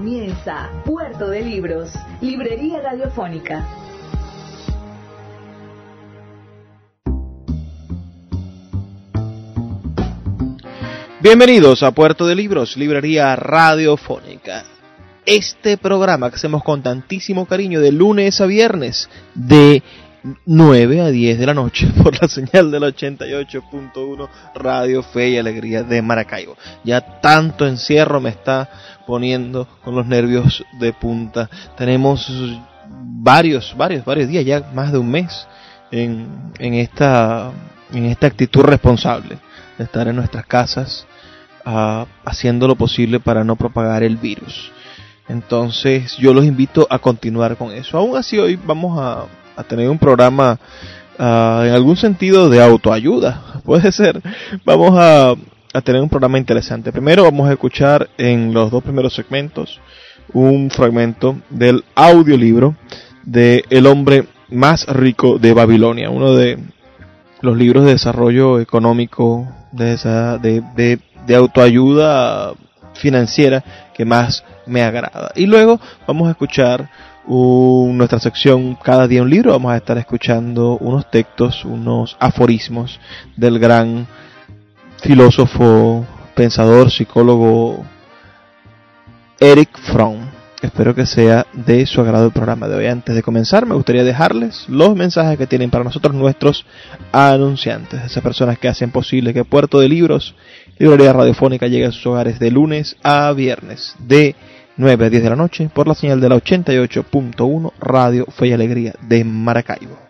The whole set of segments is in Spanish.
Comienza Puerto de Libros, Librería Radiofónica. Bienvenidos a Puerto de Libros, Librería Radiofónica. Este programa que hacemos con tantísimo cariño de lunes a viernes de 9 a 10 de la noche por la señal del 88.1 Radio Fe y Alegría de Maracaibo. Ya tanto encierro me está poniendo con los nervios de punta. Tenemos varios, varios, varios días, ya más de un mes en, en esta, en esta actitud responsable de estar en nuestras casas uh, haciendo lo posible para no propagar el virus. Entonces yo los invito a continuar con eso. Aún así hoy vamos a a tener un programa uh, en algún sentido de autoayuda. Puede ser. Vamos a, a tener un programa interesante. Primero vamos a escuchar en los dos primeros segmentos un fragmento del audiolibro de El hombre más rico de Babilonia, uno de los libros de desarrollo económico, de, esa, de, de, autoayuda financiera que más me agrada. Y luego vamos a escuchar nuestra sección Cada día un libro. Vamos a estar escuchando unos textos, unos aforismos del gran filósofo, pensador, psicólogo Eric Fromm. Espero que sea de su agrado el programa de hoy. Antes de comenzar, me gustaría dejarles los mensajes que tienen para nosotros nuestros anunciantes, esas personas que hacen posible que Puerto de Libros, Librería Radiofónica, llegue a sus hogares de lunes a viernes, de 9 a 10 de la noche, por la señal de la 88.1 Radio Fe y Alegría de Maracaibo.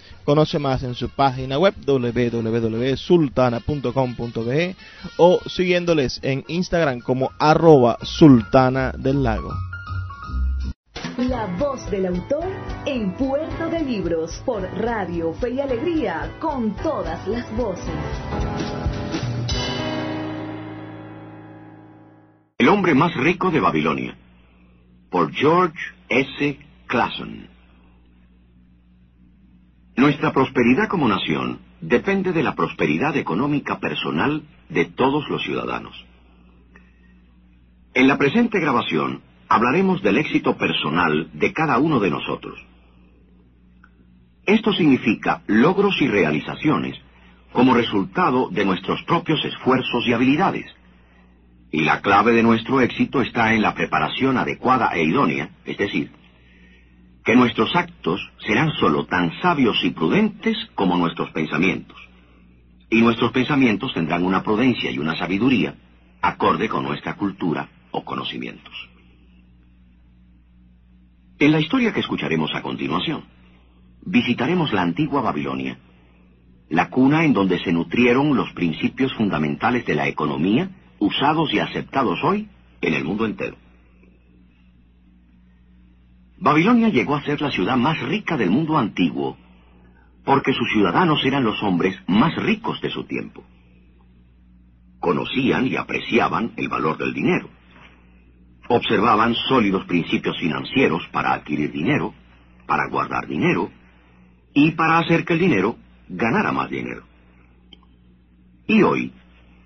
Conoce más en su página web www.sultana.com.be o siguiéndoles en Instagram como arroba sultana del lago. La voz del autor en Puerto de Libros por Radio Fe y Alegría con todas las voces. El hombre más rico de Babilonia por George S. Clason. Nuestra prosperidad como nación depende de la prosperidad económica personal de todos los ciudadanos. En la presente grabación hablaremos del éxito personal de cada uno de nosotros. Esto significa logros y realizaciones como resultado de nuestros propios esfuerzos y habilidades. Y la clave de nuestro éxito está en la preparación adecuada e idónea, es decir, que nuestros actos serán sólo tan sabios y prudentes como nuestros pensamientos. Y nuestros pensamientos tendrán una prudencia y una sabiduría acorde con nuestra cultura o conocimientos. En la historia que escucharemos a continuación, visitaremos la antigua Babilonia, la cuna en donde se nutrieron los principios fundamentales de la economía usados y aceptados hoy en el mundo entero. Babilonia llegó a ser la ciudad más rica del mundo antiguo, porque sus ciudadanos eran los hombres más ricos de su tiempo. Conocían y apreciaban el valor del dinero. Observaban sólidos principios financieros para adquirir dinero, para guardar dinero y para hacer que el dinero ganara más dinero. Y hoy,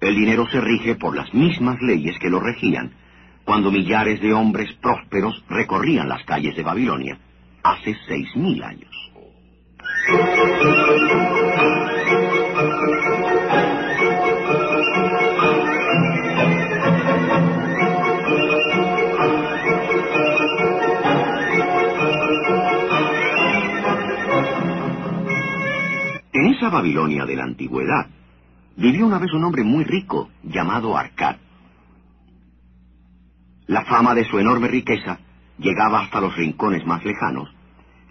el dinero se rige por las mismas leyes que lo regían cuando millares de hombres prósperos recorrían las calles de Babilonia, hace seis mil años. En esa Babilonia de la antigüedad vivió una vez un hombre muy rico llamado Arcad. La fama de su enorme riqueza llegaba hasta los rincones más lejanos,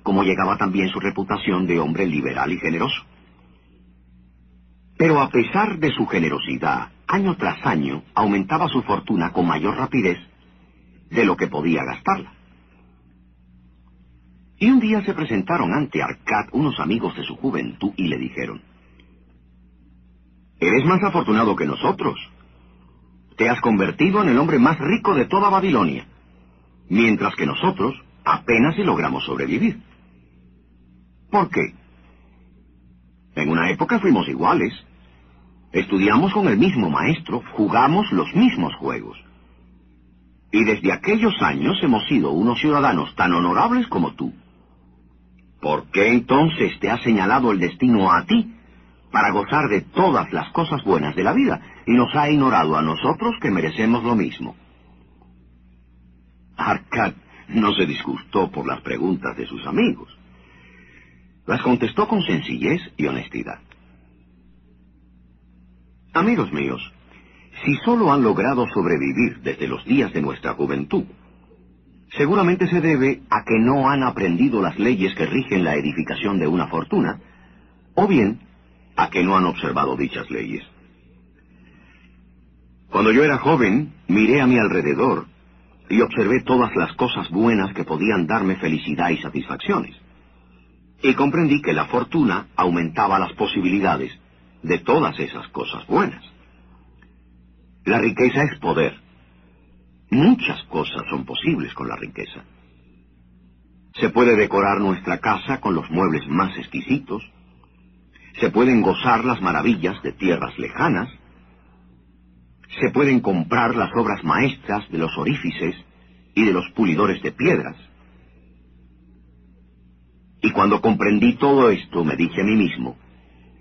como llegaba también su reputación de hombre liberal y generoso. Pero a pesar de su generosidad, año tras año aumentaba su fortuna con mayor rapidez de lo que podía gastarla. Y un día se presentaron ante Arcad unos amigos de su juventud y le dijeron, Eres más afortunado que nosotros. Te has convertido en el hombre más rico de toda Babilonia, mientras que nosotros apenas si logramos sobrevivir. ¿Por qué? En una época fuimos iguales. Estudiamos con el mismo maestro, jugamos los mismos juegos. Y desde aquellos años hemos sido unos ciudadanos tan honorables como tú. ¿Por qué entonces te ha señalado el destino a ti para gozar de todas las cosas buenas de la vida y nos ha ignorado a nosotros que merecemos lo mismo? Arcad no se disgustó por las preguntas de sus amigos. Las contestó con sencillez y honestidad. Amigos míos, si solo han logrado sobrevivir desde los días de nuestra juventud, seguramente se debe a que no han aprendido las leyes que rigen la edificación de una fortuna, o bien a que no han observado dichas leyes. Cuando yo era joven, miré a mi alrededor y observé todas las cosas buenas que podían darme felicidad y satisfacciones y comprendí que la fortuna aumentaba las posibilidades de todas esas cosas buenas. La riqueza es poder. Muchas cosas son posibles con la riqueza. Se puede decorar nuestra casa con los muebles más exquisitos. Se pueden gozar las maravillas de tierras lejanas. Se pueden comprar las obras maestras de los orífices y de los pulidores de piedras. Y cuando comprendí todo esto, me dije a mí mismo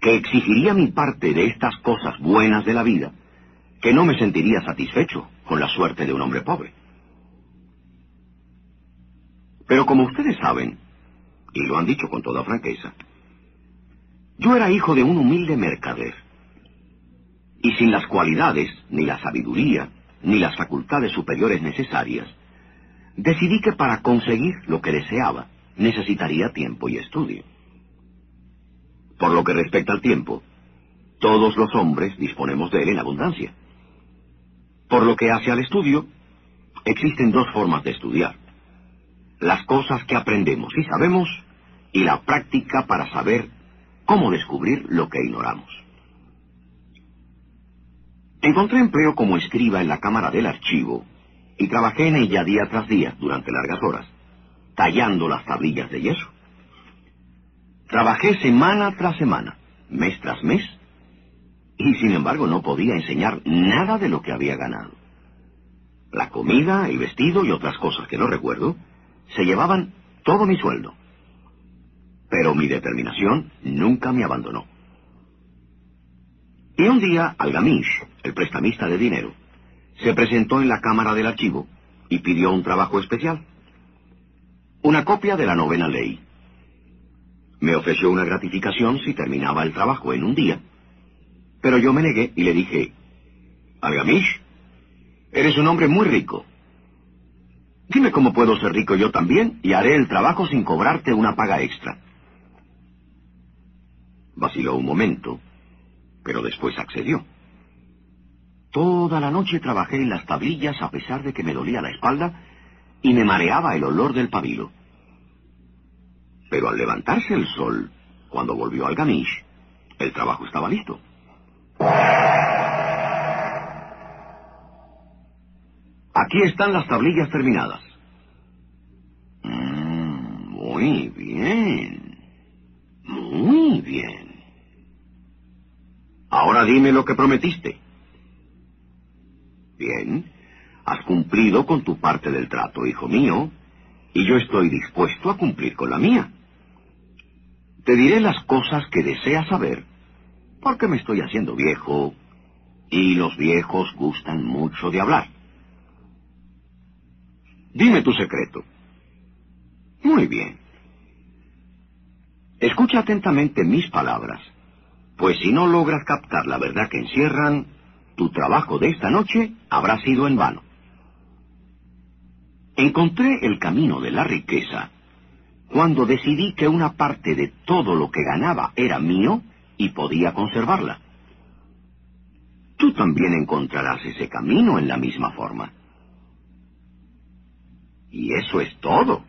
que exigiría mi parte de estas cosas buenas de la vida, que no me sentiría satisfecho con la suerte de un hombre pobre. Pero como ustedes saben, y lo han dicho con toda franqueza, yo era hijo de un humilde mercader, y sin las cualidades, ni la sabiduría, ni las facultades superiores necesarias, decidí que para conseguir lo que deseaba, necesitaría tiempo y estudio. Por lo que respecta al tiempo, todos los hombres disponemos de él en abundancia. Por lo que hace al estudio, existen dos formas de estudiar. Las cosas que aprendemos y sabemos, y la práctica para saber cómo descubrir lo que ignoramos. Encontré empleo como escriba en la cámara del archivo y trabajé en ella día tras día durante largas horas tallando las tablillas de yeso. Trabajé semana tras semana, mes tras mes, y sin embargo no podía enseñar nada de lo que había ganado. La comida, el vestido y otras cosas que no recuerdo se llevaban todo mi sueldo. Pero mi determinación nunca me abandonó. Y un día Algamish, el prestamista de dinero, se presentó en la cámara del archivo y pidió un trabajo especial una copia de la novena ley. Me ofreció una gratificación si terminaba el trabajo en un día, pero yo me negué y le dije, Algamish, eres un hombre muy rico. Dime cómo puedo ser rico yo también y haré el trabajo sin cobrarte una paga extra. Vaciló un momento, pero después accedió. Toda la noche trabajé en las tablillas a pesar de que me dolía la espalda y me mareaba el olor del pabilo. Pero al levantarse el sol, cuando volvió al Gamish, el trabajo estaba listo. Aquí están las tablillas terminadas. Mm, muy bien. Muy bien. Ahora dime lo que prometiste. Bien. Has cumplido con tu parte del trato, hijo mío, y yo estoy dispuesto a cumplir con la mía. Te diré las cosas que deseas saber, porque me estoy haciendo viejo, y los viejos gustan mucho de hablar. Dime tu secreto. Muy bien. Escucha atentamente mis palabras Pues si no logras captar la verdad que encierran, tu trabajo de esta noche habrá sido en vano. Encontré el camino de la riqueza cuando decidí que una parte de todo lo que ganaba era mío y podía conservarla. Tú también encontrarás ese camino en la misma forma. Y eso es todo.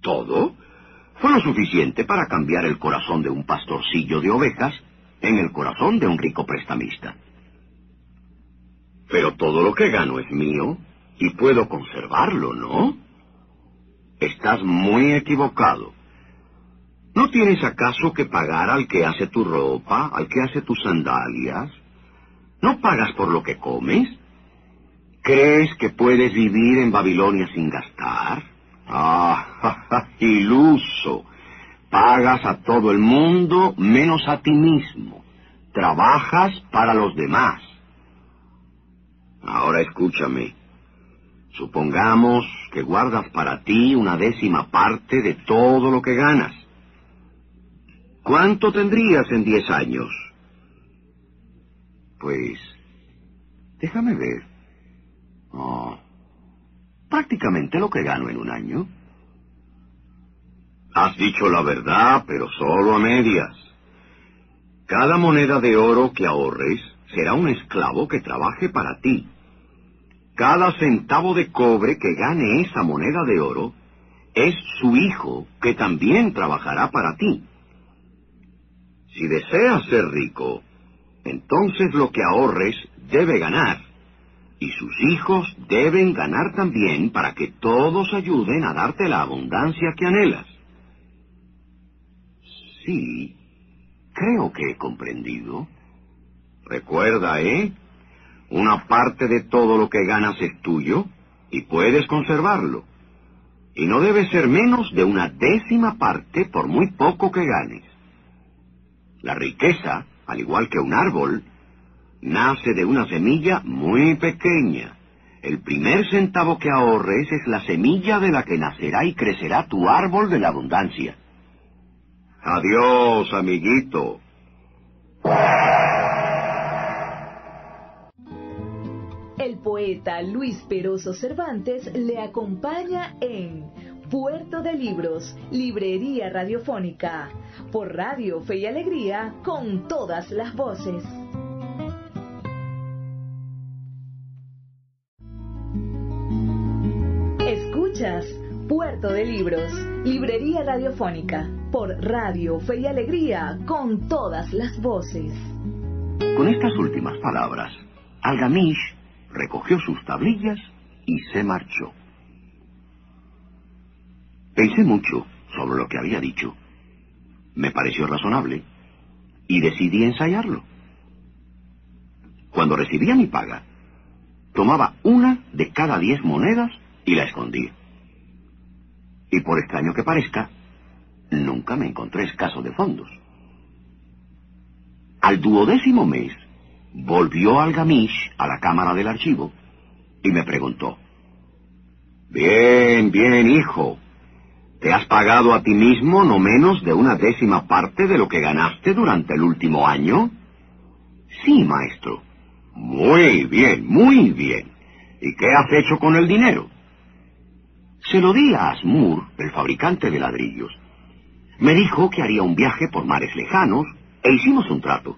¿Todo? Fue lo suficiente para cambiar el corazón de un pastorcillo de ovejas en el corazón de un rico prestamista. Pero todo lo que gano es mío y puedo conservarlo, ¿no? Estás muy equivocado. ¿No tienes acaso que pagar al que hace tu ropa, al que hace tus sandalias? ¿No pagas por lo que comes? ¿Crees que puedes vivir en Babilonia sin gastar? Ah, iluso. Pagas a todo el mundo menos a ti mismo. Trabajas para los demás. Ahora escúchame. Supongamos que guardas para ti una décima parte de todo lo que ganas. ¿Cuánto tendrías en diez años? Pues, déjame ver. Oh, prácticamente lo que gano en un año. Has dicho la verdad, pero solo a medias. Cada moneda de oro que ahorres será un esclavo que trabaje para ti. Cada centavo de cobre que gane esa moneda de oro es su hijo que también trabajará para ti. Si deseas ser rico, entonces lo que ahorres debe ganar, y sus hijos deben ganar también para que todos ayuden a darte la abundancia que anhelas. Sí, creo que he comprendido. Recuerda, ¿eh? Una parte de todo lo que ganas es tuyo y puedes conservarlo. Y no debe ser menos de una décima parte por muy poco que ganes. La riqueza, al igual que un árbol, nace de una semilla muy pequeña. El primer centavo que ahorres es la semilla de la que nacerá y crecerá tu árbol de la abundancia. Adiós, amiguito. El poeta Luis Peroso Cervantes le acompaña en Puerto de Libros, Librería Radiofónica, por Radio Fe y Alegría, con todas las voces. Puerto de Libros, Librería Radiofónica, por Radio Fe Alegría, con todas las voces. Con estas últimas palabras, Algamish recogió sus tablillas y se marchó. Pensé mucho sobre lo que había dicho. Me pareció razonable y decidí ensayarlo. Cuando recibía mi paga, tomaba una de cada diez monedas y la escondía. Y por extraño que parezca, nunca me encontré escaso de fondos. Al duodécimo mes, volvió Algamish a la cámara del archivo y me preguntó, Bien, bien, hijo. ¿Te has pagado a ti mismo no menos de una décima parte de lo que ganaste durante el último año? Sí, maestro. Muy bien, muy bien. ¿Y qué has hecho con el dinero? Se lo di a Asmur, el fabricante de ladrillos. Me dijo que haría un viaje por mares lejanos e hicimos un trato.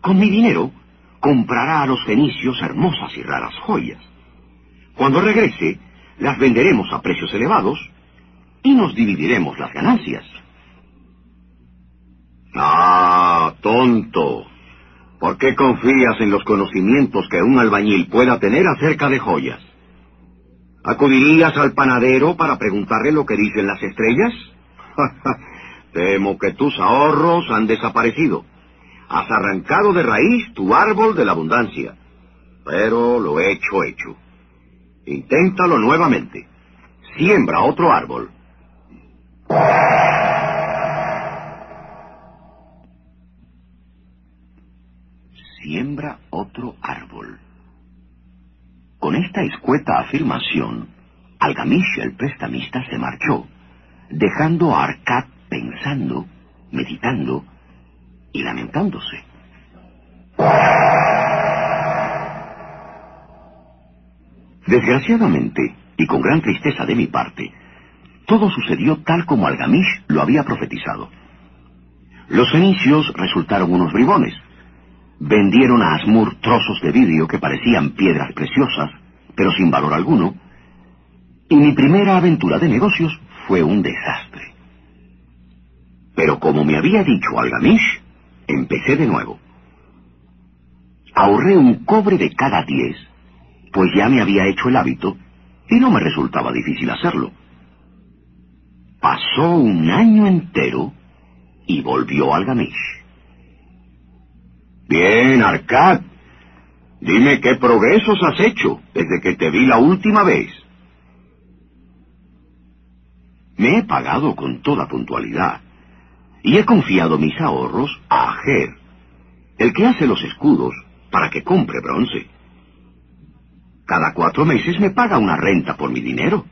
Con mi dinero comprará a los fenicios hermosas y raras joyas. Cuando regrese, las venderemos a precios elevados y nos dividiremos las ganancias. Ah, tonto. ¿Por qué confías en los conocimientos que un albañil pueda tener acerca de joyas? ¿Acudirías al panadero para preguntarle lo que dicen las estrellas? Temo que tus ahorros han desaparecido. Has arrancado de raíz tu árbol de la abundancia. Pero lo hecho, hecho. Inténtalo nuevamente. Siembra otro árbol. Siembra otro árbol. Con esta escueta afirmación, Algamish el prestamista se marchó, dejando a Arcad pensando, meditando y lamentándose. Desgraciadamente, y con gran tristeza de mi parte, todo sucedió tal como Algamish lo había profetizado. Los fenicios resultaron unos bribones. Vendieron a Asmur trozos de vidrio que parecían piedras preciosas, pero sin valor alguno, y mi primera aventura de negocios fue un desastre. Pero como me había dicho Algamish, empecé de nuevo. Ahorré un cobre de cada diez, pues ya me había hecho el hábito y no me resultaba difícil hacerlo. Pasó un año entero y volvió Algamish. Bien, Arcad. Dime qué progresos has hecho desde que te vi la última vez. Me he pagado con toda puntualidad y he confiado mis ahorros a Ajer, el que hace los escudos para que compre bronce. Cada cuatro meses me paga una renta por mi dinero.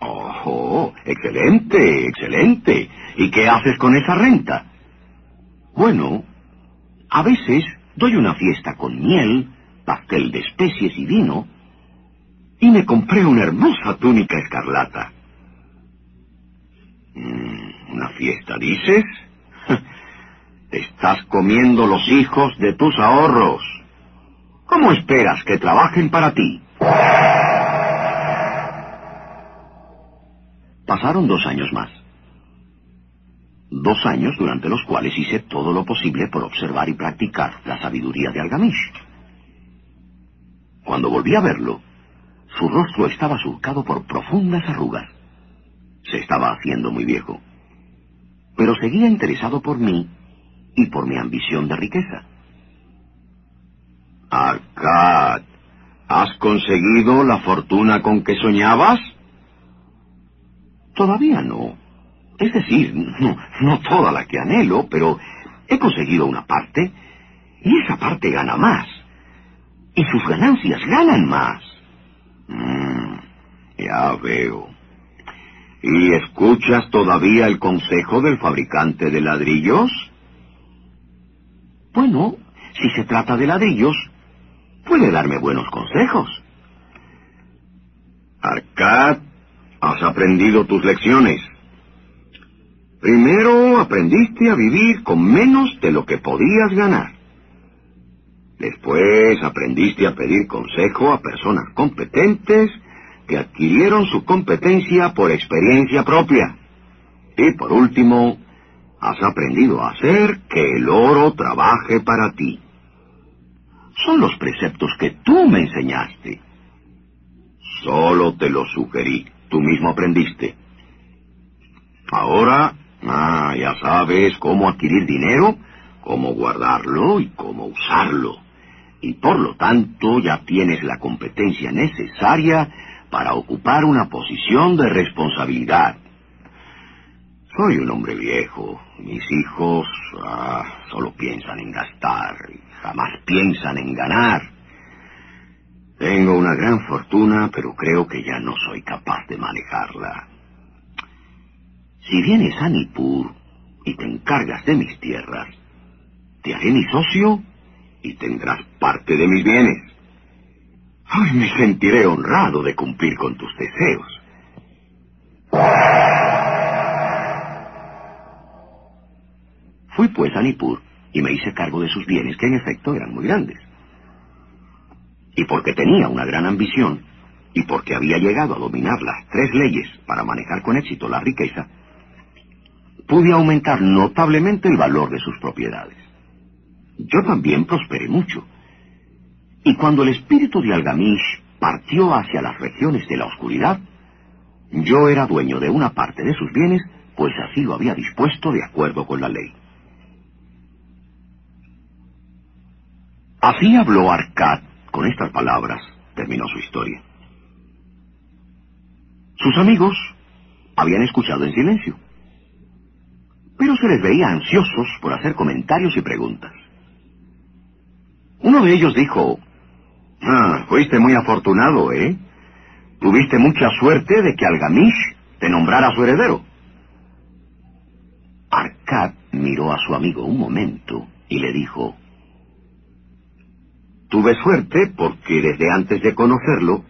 ¡Oh, excelente, excelente! ¿Y qué haces con esa renta? Bueno, a veces doy una fiesta con miel, pastel de especies y vino, y me compré una hermosa túnica escarlata. Mm, ¿Una fiesta, dices? Estás comiendo los hijos de tus ahorros. ¿Cómo esperas que trabajen para ti? Pasaron dos años más. Dos años durante los cuales hice todo lo posible por observar y practicar la sabiduría de Algamish. Cuando volví a verlo, su rostro estaba surcado por profundas arrugas. Se estaba haciendo muy viejo. Pero seguía interesado por mí y por mi ambición de riqueza. Arcad, ¿has conseguido la fortuna con que soñabas? Todavía no. Es decir, no, no toda la que anhelo, pero he conseguido una parte y esa parte gana más. Y sus ganancias ganan más. Mm, ya veo. ¿Y escuchas todavía el consejo del fabricante de ladrillos? Bueno, si se trata de ladrillos, puede darme buenos consejos. Arcad Has aprendido tus lecciones. Primero aprendiste a vivir con menos de lo que podías ganar. Después aprendiste a pedir consejo a personas competentes que adquirieron su competencia por experiencia propia. Y por último, has aprendido a hacer que el oro trabaje para ti. Son los preceptos que tú me enseñaste. Solo te los sugerí tú mismo aprendiste. Ahora, ah, ya sabes cómo adquirir dinero, cómo guardarlo y cómo usarlo. Y por lo tanto ya tienes la competencia necesaria para ocupar una posición de responsabilidad. Soy un hombre viejo. Mis hijos ah, solo piensan en gastar y jamás piensan en ganar. Tengo una gran fortuna, pero creo que ya no soy capaz de manejarla. Si vienes a Nippur y te encargas de mis tierras, te haré mi socio y tendrás parte de mis bienes. Ay, me sentiré honrado de cumplir con tus deseos. Fui pues a Nippur y me hice cargo de sus bienes, que en efecto eran muy grandes y porque tenía una gran ambición, y porque había llegado a dominar las tres leyes para manejar con éxito la riqueza, pude aumentar notablemente el valor de sus propiedades. Yo también prosperé mucho. Y cuando el espíritu de Algamish partió hacia las regiones de la oscuridad, yo era dueño de una parte de sus bienes, pues así lo había dispuesto de acuerdo con la ley. Así habló Arcad con estas palabras terminó su historia. Sus amigos habían escuchado en silencio, pero se les veía ansiosos por hacer comentarios y preguntas. Uno de ellos dijo, Ah, fuiste muy afortunado, ¿eh? Tuviste mucha suerte de que Algamish te nombrara su heredero. Arcad miró a su amigo un momento y le dijo, Tuve suerte porque desde antes de conocerlo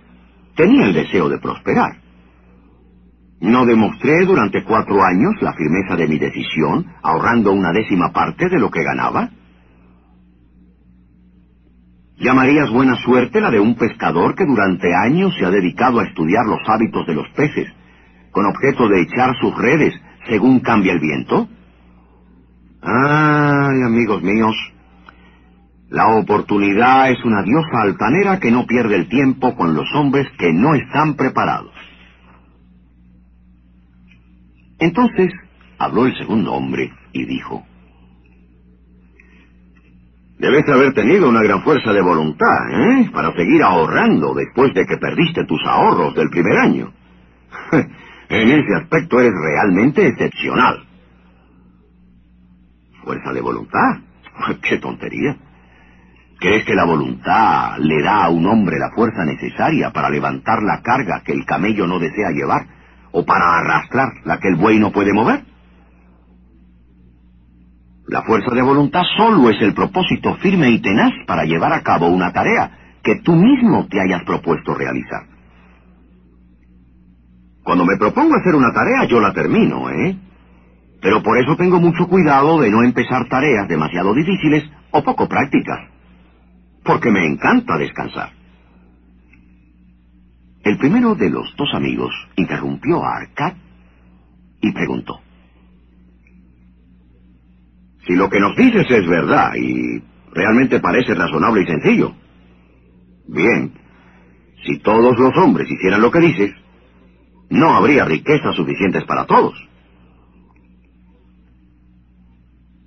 tenía el deseo de prosperar. No demostré durante cuatro años la firmeza de mi decisión, ahorrando una décima parte de lo que ganaba. ¿Llamarías buena suerte la de un pescador que durante años se ha dedicado a estudiar los hábitos de los peces, con objeto de echar sus redes según cambia el viento? Ay, amigos míos, la oportunidad es una diosa altanera que no pierde el tiempo con los hombres que no están preparados. Entonces habló el segundo hombre y dijo, Debes haber tenido una gran fuerza de voluntad, ¿eh? Para seguir ahorrando después de que perdiste tus ahorros del primer año. en ese aspecto eres realmente excepcional. ¿Fuerza de voluntad? ¡Qué tontería! ¿Crees que la voluntad le da a un hombre la fuerza necesaria para levantar la carga que el camello no desea llevar o para arrastrar la que el buey no puede mover? La fuerza de voluntad solo es el propósito firme y tenaz para llevar a cabo una tarea que tú mismo te hayas propuesto realizar. Cuando me propongo hacer una tarea, yo la termino, ¿eh? Pero por eso tengo mucho cuidado de no empezar tareas demasiado difíciles o poco prácticas. Porque me encanta descansar. El primero de los dos amigos interrumpió a Arcad y preguntó. Si lo que nos dices es verdad y realmente parece razonable y sencillo. Bien, si todos los hombres hicieran lo que dices, no habría riquezas suficientes para todos.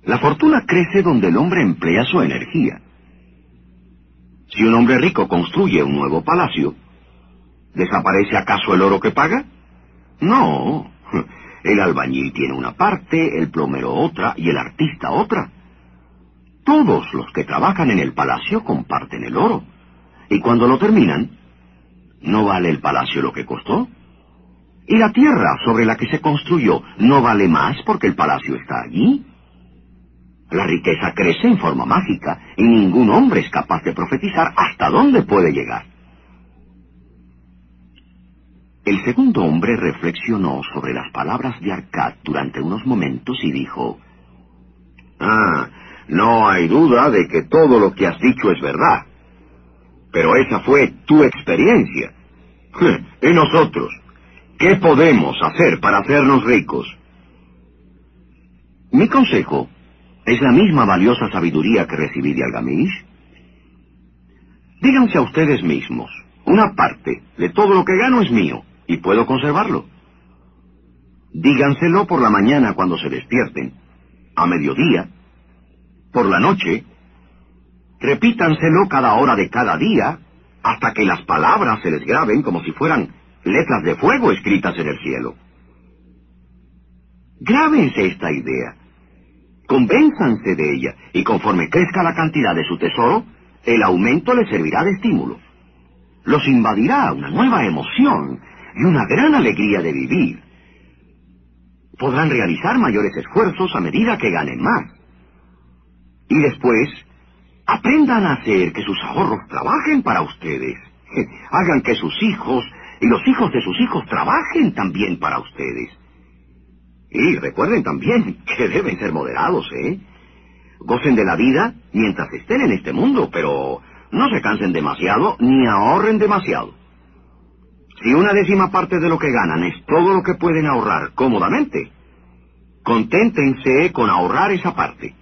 La fortuna crece donde el hombre emplea su energía. Si un hombre rico construye un nuevo palacio, ¿desaparece acaso el oro que paga? No, el albañil tiene una parte, el plomero otra y el artista otra. Todos los que trabajan en el palacio comparten el oro. Y cuando lo terminan, ¿no vale el palacio lo que costó? ¿Y la tierra sobre la que se construyó no vale más porque el palacio está allí? La riqueza crece en forma mágica y ningún hombre es capaz de profetizar hasta dónde puede llegar. El segundo hombre reflexionó sobre las palabras de Arcad durante unos momentos y dijo, Ah, no hay duda de que todo lo que has dicho es verdad. Pero esa fue tu experiencia. ¿Y nosotros? ¿Qué podemos hacer para hacernos ricos? Mi consejo es la misma valiosa sabiduría que recibí de Algamish. Díganse a ustedes mismos, una parte de todo lo que gano es mío y puedo conservarlo. Díganselo por la mañana cuando se despierten, a mediodía, por la noche, repítanselo cada hora de cada día, hasta que las palabras se les graben como si fueran letras de fuego escritas en el cielo. Grábense esta idea, convénzanse de ella, y conforme crezca la cantidad de su tesoro, el aumento les servirá de estímulo. Los invadirá una nueva emoción y una gran alegría de vivir. Podrán realizar mayores esfuerzos a medida que ganen más. Y después, aprendan a hacer que sus ahorros trabajen para ustedes. Hagan que sus hijos y los hijos de sus hijos trabajen también para ustedes. Y recuerden también que deben ser moderados, ¿eh? Gocen de la vida mientras estén en este mundo, pero no se cansen demasiado ni ahorren demasiado. Si una décima parte de lo que ganan es todo lo que pueden ahorrar cómodamente, conténtense con ahorrar esa parte.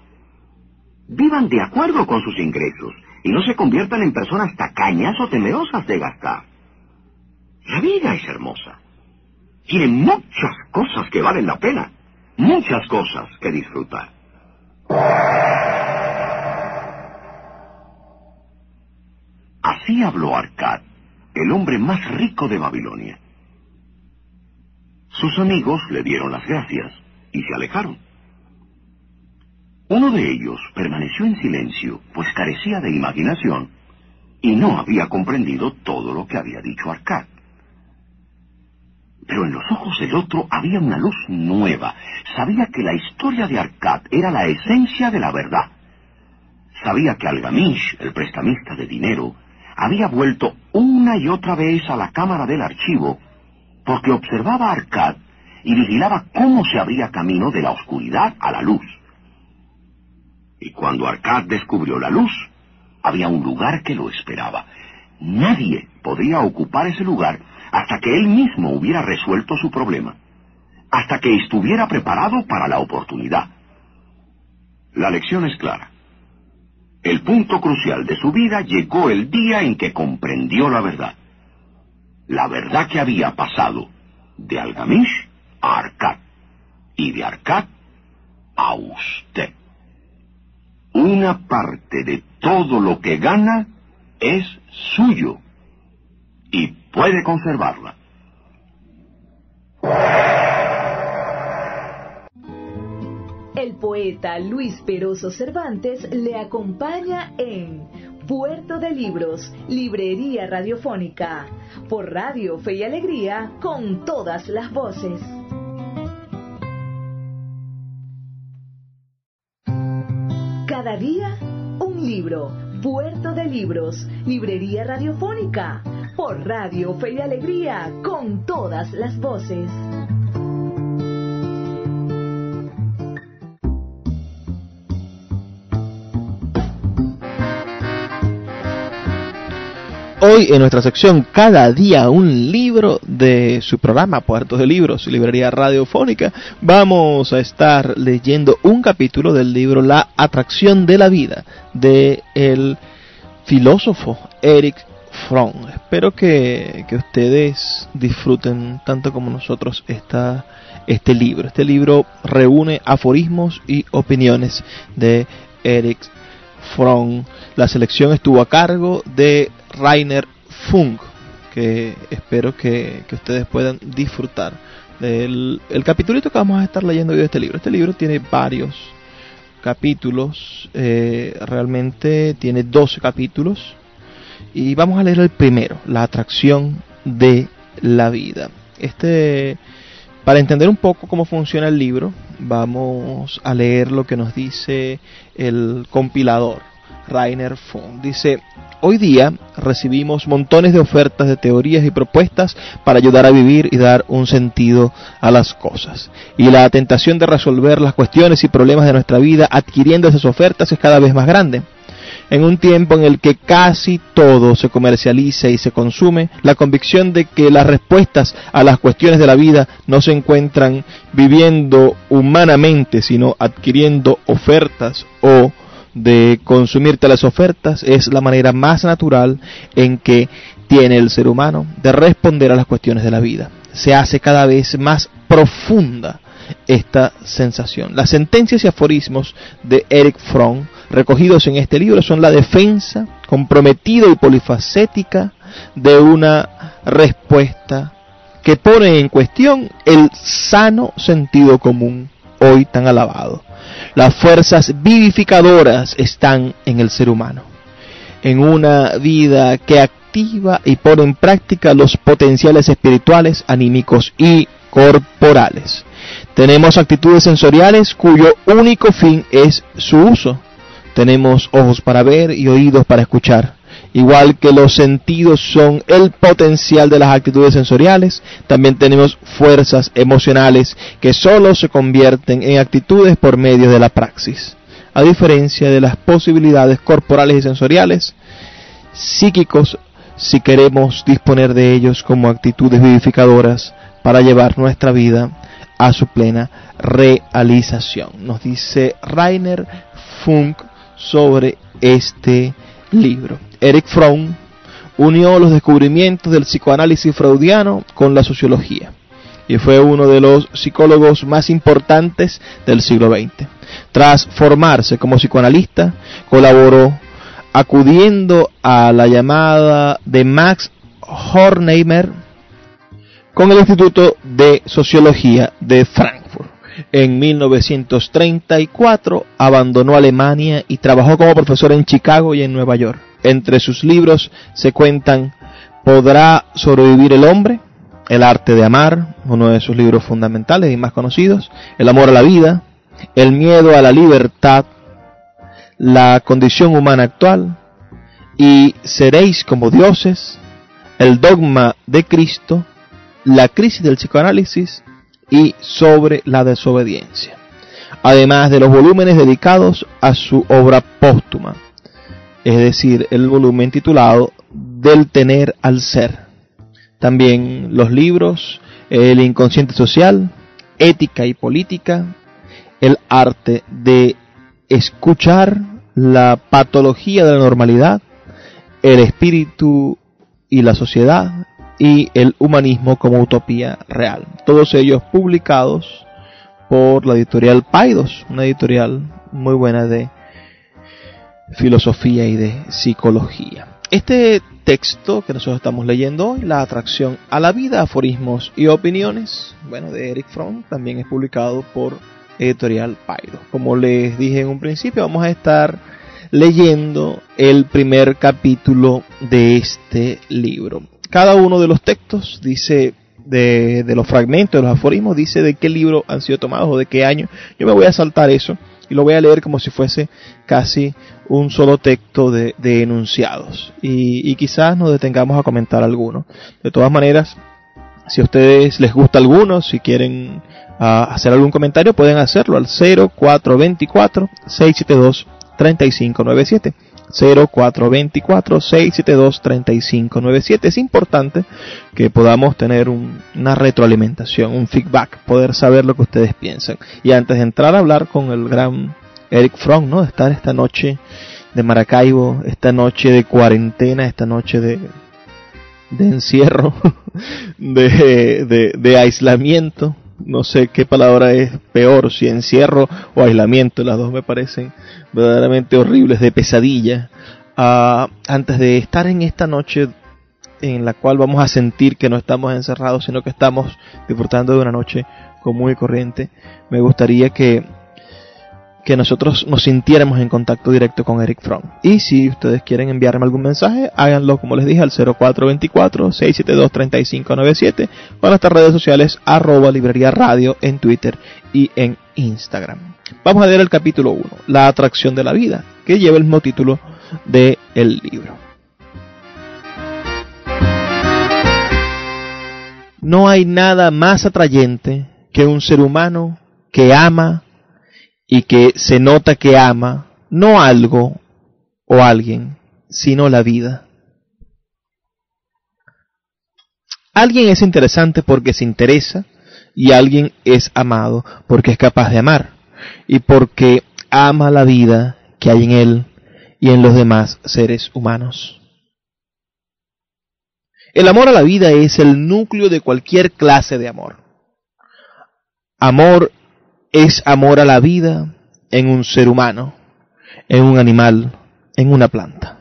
Vivan de acuerdo con sus ingresos y no se conviertan en personas tacañas o temerosas de gastar. La vida es hermosa. Tiene muchas cosas que valen la pena, muchas cosas que disfrutar. Así habló Arcad el hombre más rico de Babilonia. Sus amigos le dieron las gracias y se alejaron. Uno de ellos permaneció en silencio, pues carecía de imaginación y no había comprendido todo lo que había dicho Arcad. Pero en los ojos del otro había una luz nueva. Sabía que la historia de Arcad era la esencia de la verdad. Sabía que Algamish, el prestamista de dinero, había vuelto una y otra vez a la cámara del archivo porque observaba a Arcad y vigilaba cómo se abría camino de la oscuridad a la luz. Y cuando Arcad descubrió la luz, había un lugar que lo esperaba. Nadie podría ocupar ese lugar hasta que él mismo hubiera resuelto su problema, hasta que estuviera preparado para la oportunidad. La lección es clara. El punto crucial de su vida llegó el día en que comprendió la verdad. La verdad que había pasado de Algamish a Arcad y de Arcad a usted. Una parte de todo lo que gana es suyo y puede conservarla. El poeta Luis Peroso Cervantes le acompaña en Puerto de Libros, Librería Radiofónica, por Radio Fe y Alegría, con todas las voces. Cada día, un libro. Puerto de Libros, Librería Radiofónica, por Radio Fe y Alegría, con todas las voces. Hoy en nuestra sección Cada día un libro de su programa Puertos de Libros, Librería Radiofónica, vamos a estar leyendo un capítulo del libro La atracción de la vida de el filósofo Eric Fromm. Espero que, que ustedes disfruten tanto como nosotros esta, este libro. Este libro reúne aforismos y opiniones de Eric Fromm. La selección estuvo a cargo de Rainer Funk, que espero que, ustedes puedan disfrutar del el capítulo que vamos a estar leyendo hoy de este libro. Este libro tiene varios capítulos, eh, realmente tiene 12 capítulos, y vamos a leer el primero, la atracción de la vida. Este, para entender un poco cómo funciona el libro, vamos a leer lo que nos dice el compilador Rainer Funk. Dice, hoy día recibimos montones de ofertas de teorías y propuestas para ayudar a vivir y dar un sentido a las cosas. Y la tentación de resolver las cuestiones y problemas de nuestra vida adquiriendo esas ofertas es cada vez más grande. En un tiempo en el que casi todo se comercializa y se consume, la convicción de que las respuestas a las cuestiones de la vida no se encuentran viviendo humanamente, sino adquiriendo ofertas o de consumirte las ofertas es la manera más natural en que tiene el ser humano de responder a las cuestiones de la vida. Se hace cada vez más profunda esta sensación. Las sentencias y aforismos de Eric Fromm recogidos en este libro son la defensa comprometida y polifacética de una respuesta que pone en cuestión el sano sentido común hoy tan alabado. Las fuerzas vivificadoras están en el ser humano, en una vida que activa y pone en práctica los potenciales espirituales, anímicos y corporales. Tenemos actitudes sensoriales cuyo único fin es su uso. Tenemos ojos para ver y oídos para escuchar. Igual que los sentidos son el potencial de las actitudes sensoriales, también tenemos fuerzas emocionales que solo se convierten en actitudes por medio de la praxis. A diferencia de las posibilidades corporales y sensoriales, psíquicos, si queremos disponer de ellos como actitudes vivificadoras para llevar nuestra vida a su plena realización. Nos dice Rainer Funk sobre este libro. Eric Fromm unió los descubrimientos del psicoanálisis freudiano con la sociología y fue uno de los psicólogos más importantes del siglo XX. Tras formarse como psicoanalista, colaboró acudiendo a la llamada de Max Hornheimer con el Instituto de Sociología de Frankfurt. En 1934 abandonó Alemania y trabajó como profesor en Chicago y en Nueva York. Entre sus libros se cuentan ¿Podrá sobrevivir el hombre? El arte de amar, uno de sus libros fundamentales y más conocidos, El amor a la vida, El miedo a la libertad, La condición humana actual. Y Seréis como dioses, El dogma de Cristo, La crisis del psicoanálisis y sobre la desobediencia, además de los volúmenes dedicados a su obra póstuma, es decir, el volumen titulado Del tener al ser. También los libros El inconsciente social, Ética y política, El arte de escuchar, La patología de la normalidad, El espíritu y la sociedad y el humanismo como utopía real. Todos ellos publicados por la editorial Paidos, una editorial muy buena de filosofía y de psicología. Este texto que nosotros estamos leyendo hoy, La atracción a la vida, aforismos y opiniones, bueno, de Eric Fromm, también es publicado por editorial Paidos. Como les dije en un principio, vamos a estar leyendo el primer capítulo de este libro cada uno de los textos dice de, los fragmentos, de los aforismos, dice de qué libro han sido tomados o de qué año. Yo me voy a saltar eso y lo voy a leer como si fuese casi un solo texto de, enunciados. Y, quizás nos detengamos a comentar alguno. De todas maneras, si a ustedes les gusta alguno, si quieren ah, hacer algún comentario, pueden hacerlo al 0424 672 3597. 0424-672-3597. Es importante que podamos tener una retroalimentación, un feedback, poder saber lo que ustedes piensan. Y antes de entrar a hablar con el gran Eric Fromm, ¿no? Estar esta noche de Maracaibo, esta noche de cuarentena, esta noche de, de encierro, de, de aislamiento, no sé qué palabra es peor, si encierro o aislamiento, las dos me parecen verdaderamente horribles, de pesadilla. Ah, antes de estar en esta noche en la cual vamos a sentir que no estamos encerrados, sino que estamos disfrutando de una noche común y corriente, me gustaría que que nosotros nos sintiéramos en contacto directo con Eric Fromm. Y si ustedes quieren enviarme algún mensaje, háganlo como les dije al 0424-672-3597 o en nuestras redes sociales arroba librería radio en Twitter y en Instagram. Vamos a leer el capítulo 1, La atracción de la vida, que lleva el mismo título del el libro. No hay nada más atrayente que un ser humano que ama y que se nota que ama no algo o alguien, sino la vida. Alguien es interesante porque se interesa y alguien es amado porque es capaz de amar y porque ama la vida que hay en él y en los demás seres humanos. El amor a la vida es el núcleo de cualquier clase de amor. Amor es amor a la vida en un ser humano, en un animal, en una planta.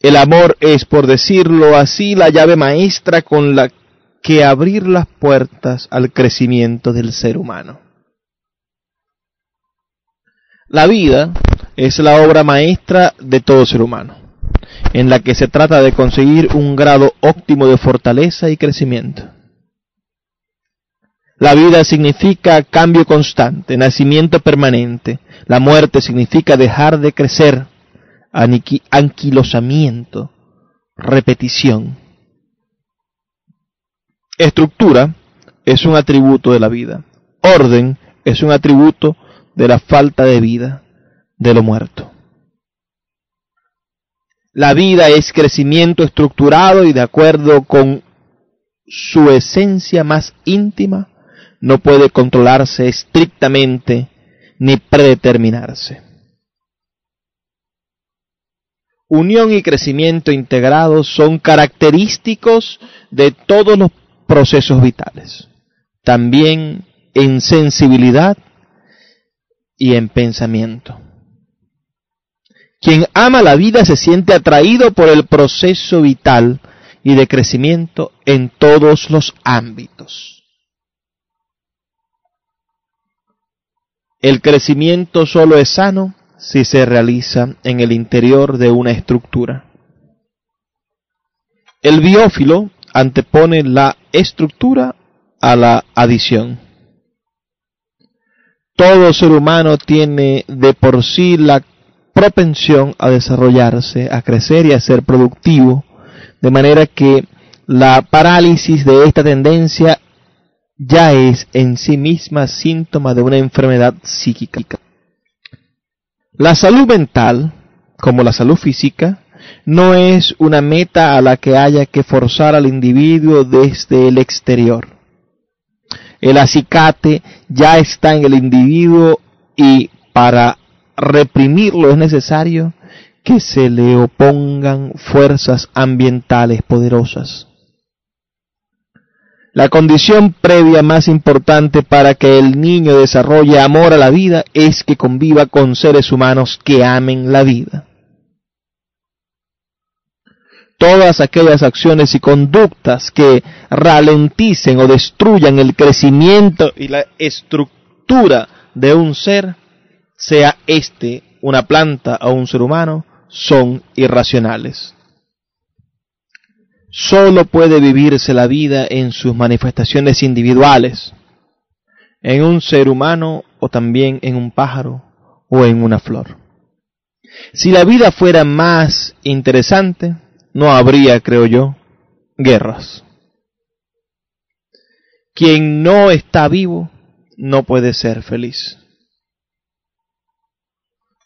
El amor es, por decirlo así, la llave maestra con la que abrir las puertas al crecimiento del ser humano. La vida es la obra maestra de todo ser humano, en la que se trata de conseguir un grado óptimo de fortaleza y crecimiento. La vida significa cambio constante, nacimiento permanente. La muerte significa dejar de crecer, anquilosamiento, repetición. Estructura es un atributo de la vida. Orden es un atributo de la falta de vida, de lo muerto. La vida es crecimiento estructurado y de acuerdo con su esencia más íntima no puede controlarse estrictamente ni predeterminarse. Unión y crecimiento integrados son característicos de todos los procesos vitales, también en sensibilidad y en pensamiento. Quien ama la vida se siente atraído por el proceso vital y de crecimiento en todos los ámbitos. El crecimiento solo es sano si se realiza en el interior de una estructura. El biófilo antepone la estructura a la adición. Todo ser humano tiene de por sí la propensión a desarrollarse, a crecer y a ser productivo, de manera que la parálisis de esta tendencia ya es en sí misma síntoma de una enfermedad psíquica. La salud mental, como la salud física, no es una meta a la que haya que forzar al individuo desde el exterior. El acicate ya está en el individuo y para reprimirlo es necesario que se le opongan fuerzas ambientales poderosas. La condición previa más importante para que el niño desarrolle amor a la vida es que conviva con seres humanos que amen la vida. Todas aquellas acciones y conductas que ralenticen o destruyan el crecimiento y la estructura de un ser, sea éste una planta o un ser humano, son irracionales. Solo puede vivirse la vida en sus manifestaciones individuales, en un ser humano o también en un pájaro o en una flor. Si la vida fuera más interesante, no habría, creo yo, guerras. Quien no está vivo no puede ser feliz.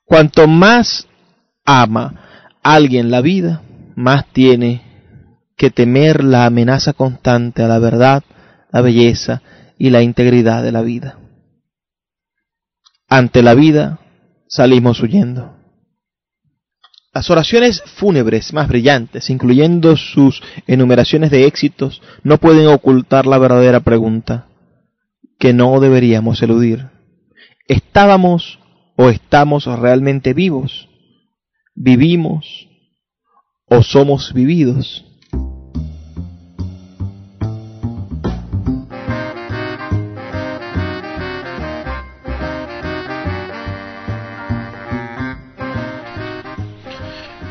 Cuanto más ama alguien la vida, más tiene que temer la amenaza constante a la verdad, la belleza y la integridad de la vida. Ante la vida salimos huyendo. Las oraciones fúnebres más brillantes, incluyendo sus enumeraciones de éxitos, no pueden ocultar la verdadera pregunta que no deberíamos eludir. ¿Estábamos o estamos realmente vivos? ¿Vivimos o somos vividos?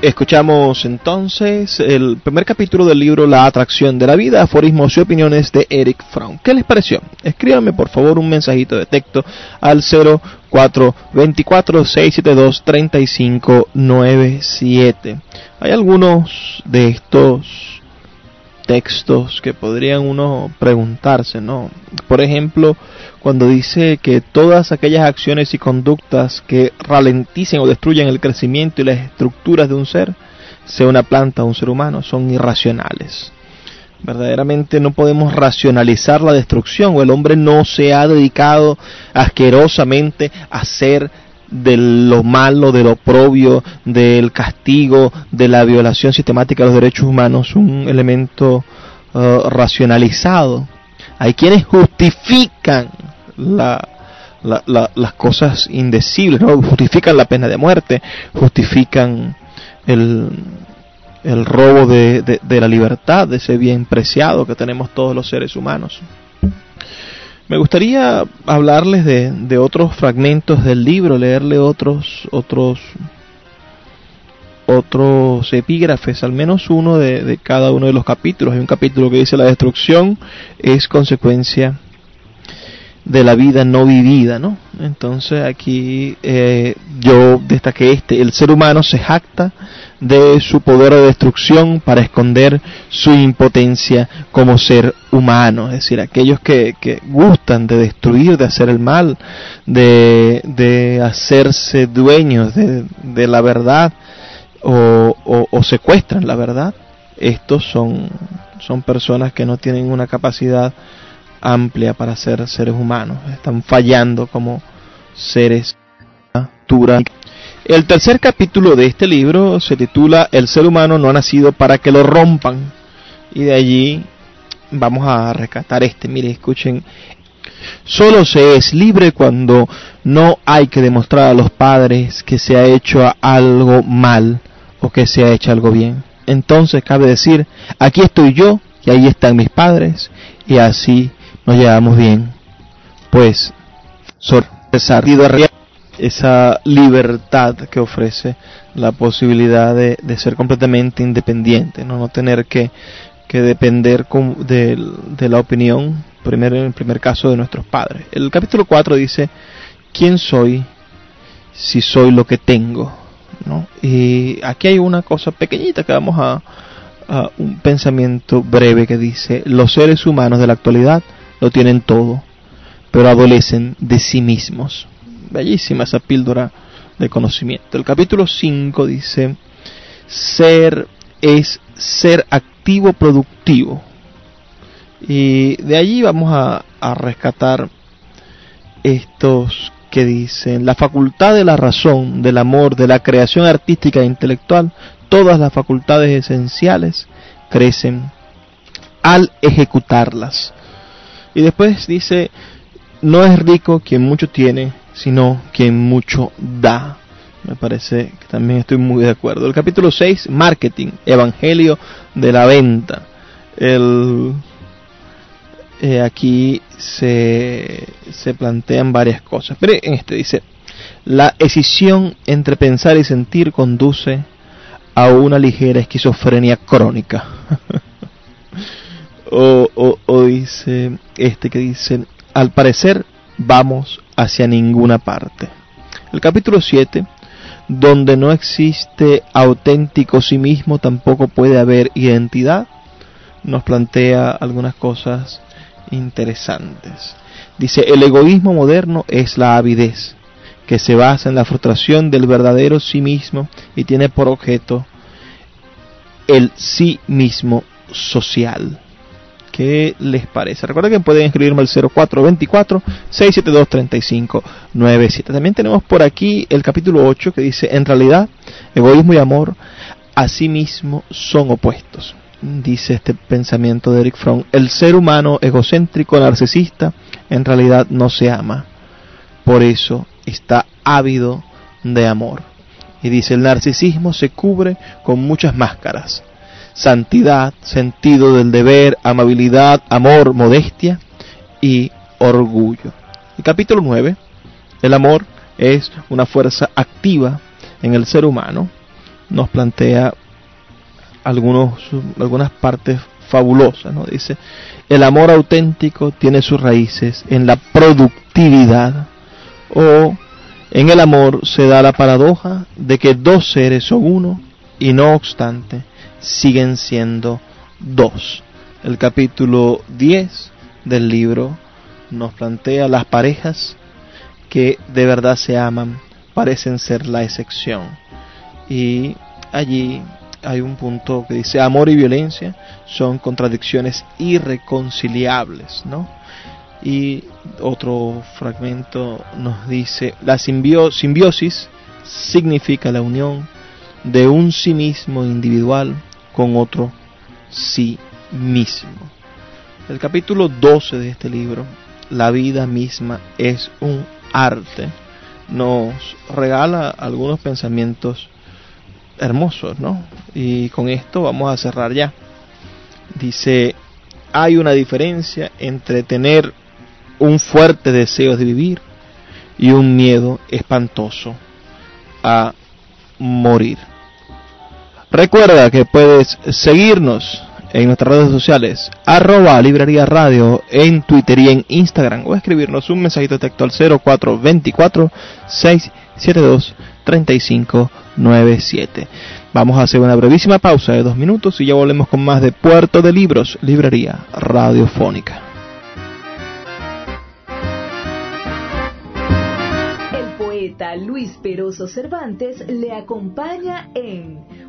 Escuchamos entonces el primer capítulo del libro La atracción de la vida, aforismos y opiniones de Eric Fromm. ¿Qué les pareció? Escríbanme por favor un mensajito de texto al 0424 672 3597. Hay algunos de estos textos que podrían uno preguntarse, ¿no? Por ejemplo, cuando dice que todas aquellas acciones y conductas que ralenticen o destruyen el crecimiento y las estructuras de un ser, sea una planta o un ser humano, son irracionales. Verdaderamente no podemos racionalizar la destrucción o el hombre no se ha dedicado asquerosamente a hacer de lo malo, de lo oprobio, del castigo, de la violación sistemática de los derechos humanos, un elemento uh, racionalizado. Hay quienes justifican la, las cosas indecibles, ¿no? justifican la pena de muerte, justifican el, robo de, de, de la libertad, de ese bien preciado que tenemos todos los seres humanos. Me gustaría hablarles de, de, otros fragmentos del libro, leerle otros, otros, otros epígrafes, al menos uno de, de, cada uno de los capítulos. Hay un capítulo que dice la destrucción es consecuencia de la vida no vivida, ¿no? Entonces aquí eh, yo destaqué este, el ser humano se jacta de su poder de destrucción para esconder su impotencia como ser humano, es decir, aquellos que, que gustan de destruir, de hacer el mal, de, de hacerse dueños de, de la verdad o, o, o, secuestran la verdad, estos son, son personas que no tienen una capacidad amplia para ser seres humanos, están fallando como seres. El tercer capítulo de este libro se titula El ser humano no ha nacido para que lo rompan. Y de allí vamos a rescatar este. Mire, escuchen. Solo se es libre cuando no hay que demostrar a los padres que se ha hecho algo mal o que se ha hecho algo bien. Entonces cabe decir, aquí estoy yo y ahí están mis padres y así nos llevamos bien. Pues, sorpresa esa libertad que ofrece la posibilidad de, ser completamente independiente, no, no tener que, depender de, la opinión, primero, en el primer caso, de nuestros padres. El capítulo 4 dice, ¿quién soy si soy lo que tengo? ¿No? Y aquí hay una cosa pequeñita que vamos a, a un pensamiento breve que dice, los seres humanos de la actualidad lo tienen todo, pero adolecen de sí mismos. Bellísima esa píldora de conocimiento. El capítulo 5 dice, ser es ser activo productivo. Y de allí vamos a, a rescatar estos que dicen, la facultad de la razón, del amor, de la creación artística e intelectual, todas las facultades esenciales crecen al ejecutarlas. Y después dice, no es rico quien mucho tiene, sino quien mucho da. Me parece que también estoy muy de acuerdo. El capítulo 6, marketing, evangelio de la venta. El, eh, aquí se, se plantean varias cosas. Pero en este dice, la escisión entre pensar y sentir conduce a una ligera esquizofrenia crónica. o, dice este que dice, al parecer vamos hacia ninguna parte. El capítulo 7, donde no existe auténtico sí mismo, tampoco puede haber identidad, nos plantea algunas cosas interesantes. Dice, el egoísmo moderno es la avidez, que se basa en la frustración del verdadero sí mismo y tiene por objeto el sí mismo social. ¿Qué les parece? Recuerden que pueden escribirme al 0424-672-3597. También tenemos por aquí el capítulo 8 que dice, en realidad, egoísmo y amor a sí mismo son opuestos. Dice este pensamiento de Eric Fromm, el ser humano egocéntrico, narcisista, en realidad no se ama. Por eso está ávido de amor. Y dice, el narcisismo se cubre con muchas máscaras santidad, sentido del deber, amabilidad, amor, modestia y orgullo. El capítulo 9, el amor es una fuerza activa en el ser humano, nos plantea algunos, algunas partes fabulosas, ¿no? Dice, el amor auténtico tiene sus raíces en la productividad o en el amor se da la paradoja de que dos seres son uno y no obstante siguen siendo dos. El capítulo 10 del libro nos plantea las parejas que de verdad se aman, parecen ser la excepción. Y allí hay un punto que dice amor y violencia son contradicciones irreconciliables, ¿no? Y otro fragmento nos dice la simbiosis significa la unión de un sí mismo individual con otro sí mismo. El capítulo 12 de este libro, La vida misma es un arte, nos regala algunos pensamientos hermosos, ¿no? Y con esto vamos a cerrar ya. Dice, hay una diferencia entre tener un fuerte deseo de vivir y un miedo espantoso a morir. Recuerda que puedes seguirnos en nuestras redes sociales, arroba librería radio en Twitter y en Instagram, o escribirnos un mensajito de texto al 0424 672 3597. Vamos a hacer una brevísima pausa de dos minutos y ya volvemos con más de Puerto de Libros, librería radiofónica. El poeta Luis Peroso Cervantes le acompaña en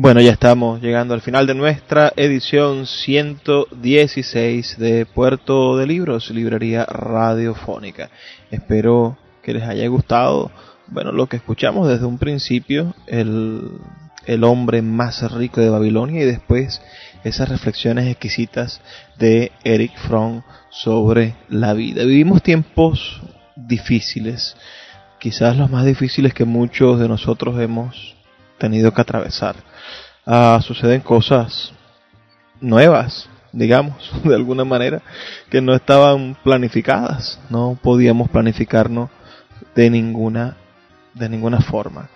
Bueno, ya estamos llegando al final de nuestra edición 116 de Puerto de Libros, librería radiofónica. Espero que les haya gustado Bueno, lo que escuchamos desde un principio, el, el hombre más rico de Babilonia y después esas reflexiones exquisitas de Eric Fromm sobre la vida. Vivimos tiempos difíciles, quizás los más difíciles que muchos de nosotros hemos tenido que atravesar. Ah, suceden cosas nuevas, digamos, de alguna manera, que no estaban planificadas, no podíamos planificarnos de ninguna, de ninguna forma.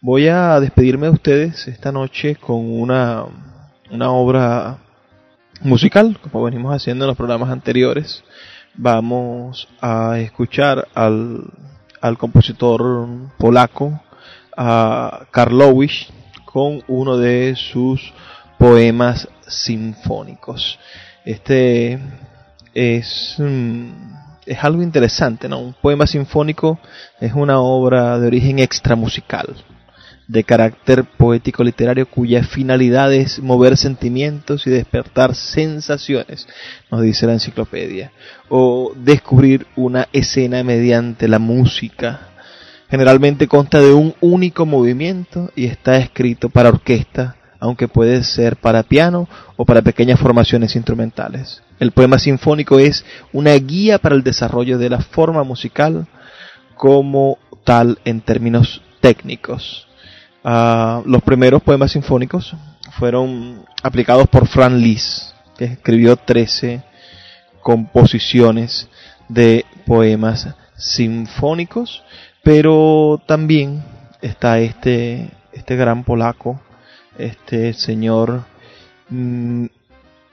Voy a despedirme de ustedes esta noche con una, una obra musical, como venimos haciendo en los programas anteriores. Vamos a escuchar al, al compositor polaco, a Karlowicz, con uno de sus poemas sinfónicos. Este es, mm, es algo interesante, ¿no? Un poema sinfónico es una obra de origen extramusical, de carácter poético literario cuya finalidad es mover sentimientos y despertar sensaciones, nos dice la enciclopedia, o descubrir una escena mediante la música. Generalmente consta de un único movimiento y está escrito para orquesta, aunque puede ser para piano o para pequeñas formaciones instrumentales. El poema sinfónico es una guía para el desarrollo de la forma musical como tal en términos técnicos. Ah, los primeros poemas sinfónicos fueron aplicados por Franz Liszt, que escribió 13 composiciones de poemas sinfónicos, pero también está este, este gran polaco, este señor, mm,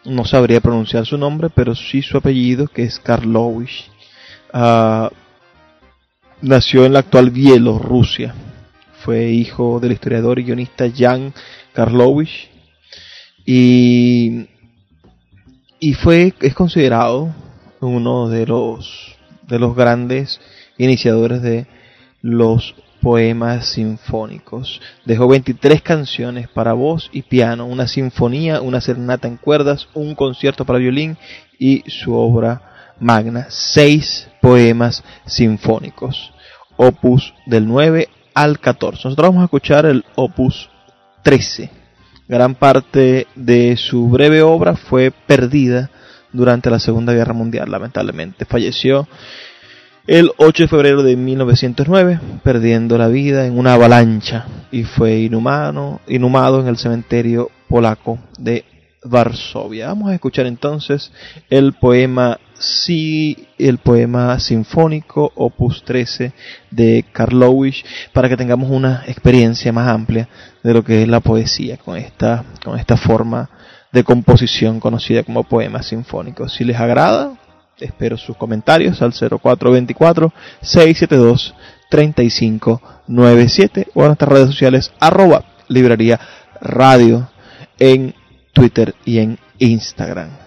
no sabría pronunciar su nombre, pero sí su apellido, que es Karlowicz. Ah, nació en la actual Bielorrusia fue hijo del historiador y guionista Jan Karlowicz y, y fue es considerado uno de los de los grandes iniciadores de los poemas sinfónicos. Dejó 23 canciones para voz y piano, una sinfonía, una serenata en cuerdas, un concierto para violín y su obra magna, seis poemas sinfónicos, opus del 9 al 14. Nosotros vamos a escuchar el opus 13. Gran parte de su breve obra fue perdida durante la Segunda Guerra Mundial, lamentablemente. Falleció el 8 de febrero de 1909, perdiendo la vida en una avalancha y fue inhumano, inhumado en el cementerio polaco de Varsovia. Vamos a escuchar entonces el poema sí el poema sinfónico opus 13 de Karlowicz para que tengamos una experiencia más amplia de lo que es la poesía con esta con esta forma de composición conocida como poema sinfónico. Si les agrada, espero sus comentarios al 0424 672 3597 o a nuestras redes sociales arroba librería radio en Twitter y en Instagram.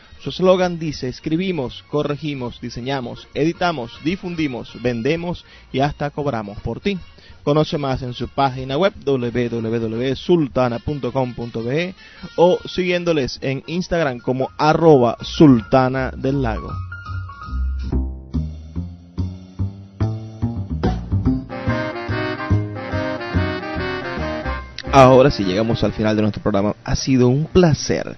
su eslogan dice, escribimos, corregimos, diseñamos, editamos, difundimos, vendemos y hasta cobramos por ti. Conoce más en su página web www.sultana.com.be o siguiéndoles en Instagram como arroba sultana del lago. Ahora sí llegamos al final de nuestro programa. Ha sido un placer